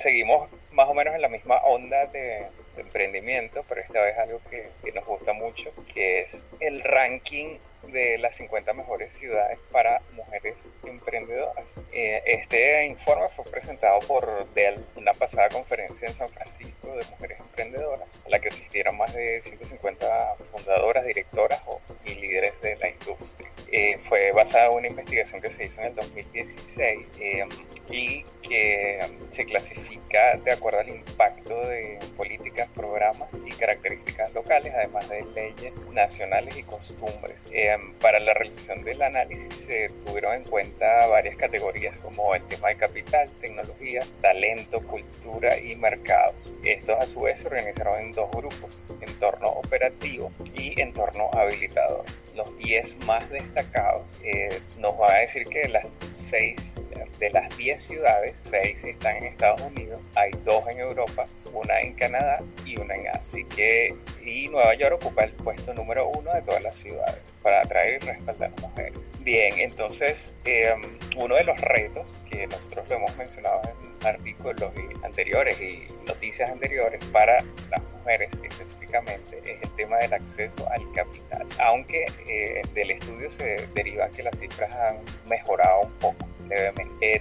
seguimos más o menos en la misma onda de, emprendimiento, pero esta vez algo que, que, nos gusta mucho, que es el ranking de las 50 mejores ciudades para mujeres emprendedoras. Eh, este informe fue presentado por Dell, una pasada conferencia en San Francisco de mujeres emprendedoras, a la que asistieron más de 150 fundadoras, directoras o, y líderes una investigación que se hizo en el 2016 eh, y que se clasifica de acuerdo al impacto de políticas, programas y características locales, además de leyes nacionales y costumbres. Eh, para la realización del análisis se tuvieron en cuenta varias categorías como el tema de capital, tecnología, talento, cultura y mercados. Estos a su vez se organizaron en dos grupos, entorno operativo y entorno habilitador. Los 10 más destacados eh, nos va a decir que las 6 de las 10 ciudades, 6 están en Estados Unidos, hay 2 en Europa, una en Canadá y una en Asia. Así que, y Nueva York ocupa el puesto número uno de todas las ciudades para atraer y respaldar a mujeres. Bien, entonces, em, uno de los retos que nosotros lo hemos mencionado en artículos anteriores y noticias anteriores para las mujeres específicamente es el tema del acceso al capital. Aunque eh, del estudio se deriva que las cifras han mejorado un poco.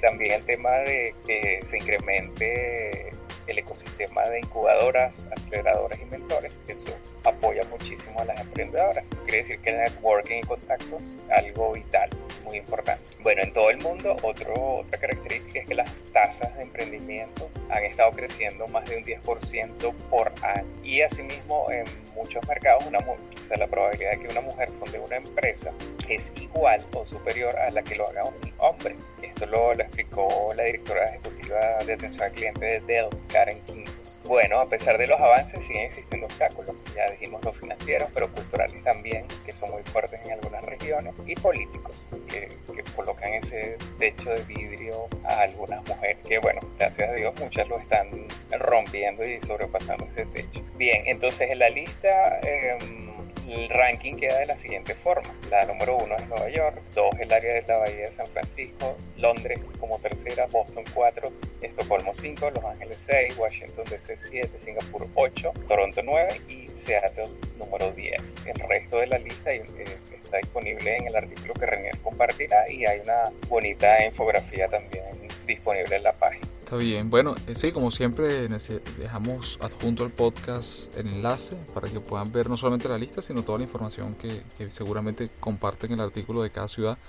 También el tema de que se incremente el ecosistema de incubadoras, aceleradoras y mentores. Eso apoya muchísimo a las emprendedoras. Quiere decir que el networking y contactos es algo vital, muy importante. Bueno, en todo el mundo, otro, otra característica es que las tasas de emprendimiento han estado creciendo más de un 10% por año. Y asimismo, en muchos mercados, una, o sea, la probabilidad de que una mujer funde una empresa es igual o superior a la que lo haga un hombre. Esto lo, lo explicó la directora ejecutiva de atención al cliente de Dell, Karen Quintos. Bueno, a pesar de los avances, siguen existiendo obstáculos. Ya dijimos los financieros, pero culturales también, que son muy fuertes en algunas regiones, y políticos, que, colocan ese techo de vidrio a algunas mujeres, que bueno, gracias a Dios muchas lo están rompiendo y sobrepasando ese techo. Bien, entonces en la lista... Eh, el ranking queda de la siguiente forma. La número uno es Nueva York, dos el área de la Bahía de San Francisco, Londres como tercera, Boston 4, Estocolmo 5, Los Ángeles 6, Washington DC 7, Singapur 8, Toronto 9 y Seattle número 10. El resto de la lista eh, está disponible en el artículo que Renier compartirá y hay una bonita infografía también disponible en la página. Está bien. Bueno, eh, sí, como siempre, dejamos adjunto al podcast el enlace para que puedan ver no solamente la lista, sino toda la información que, seguramente comparten el artículo de cada ciudad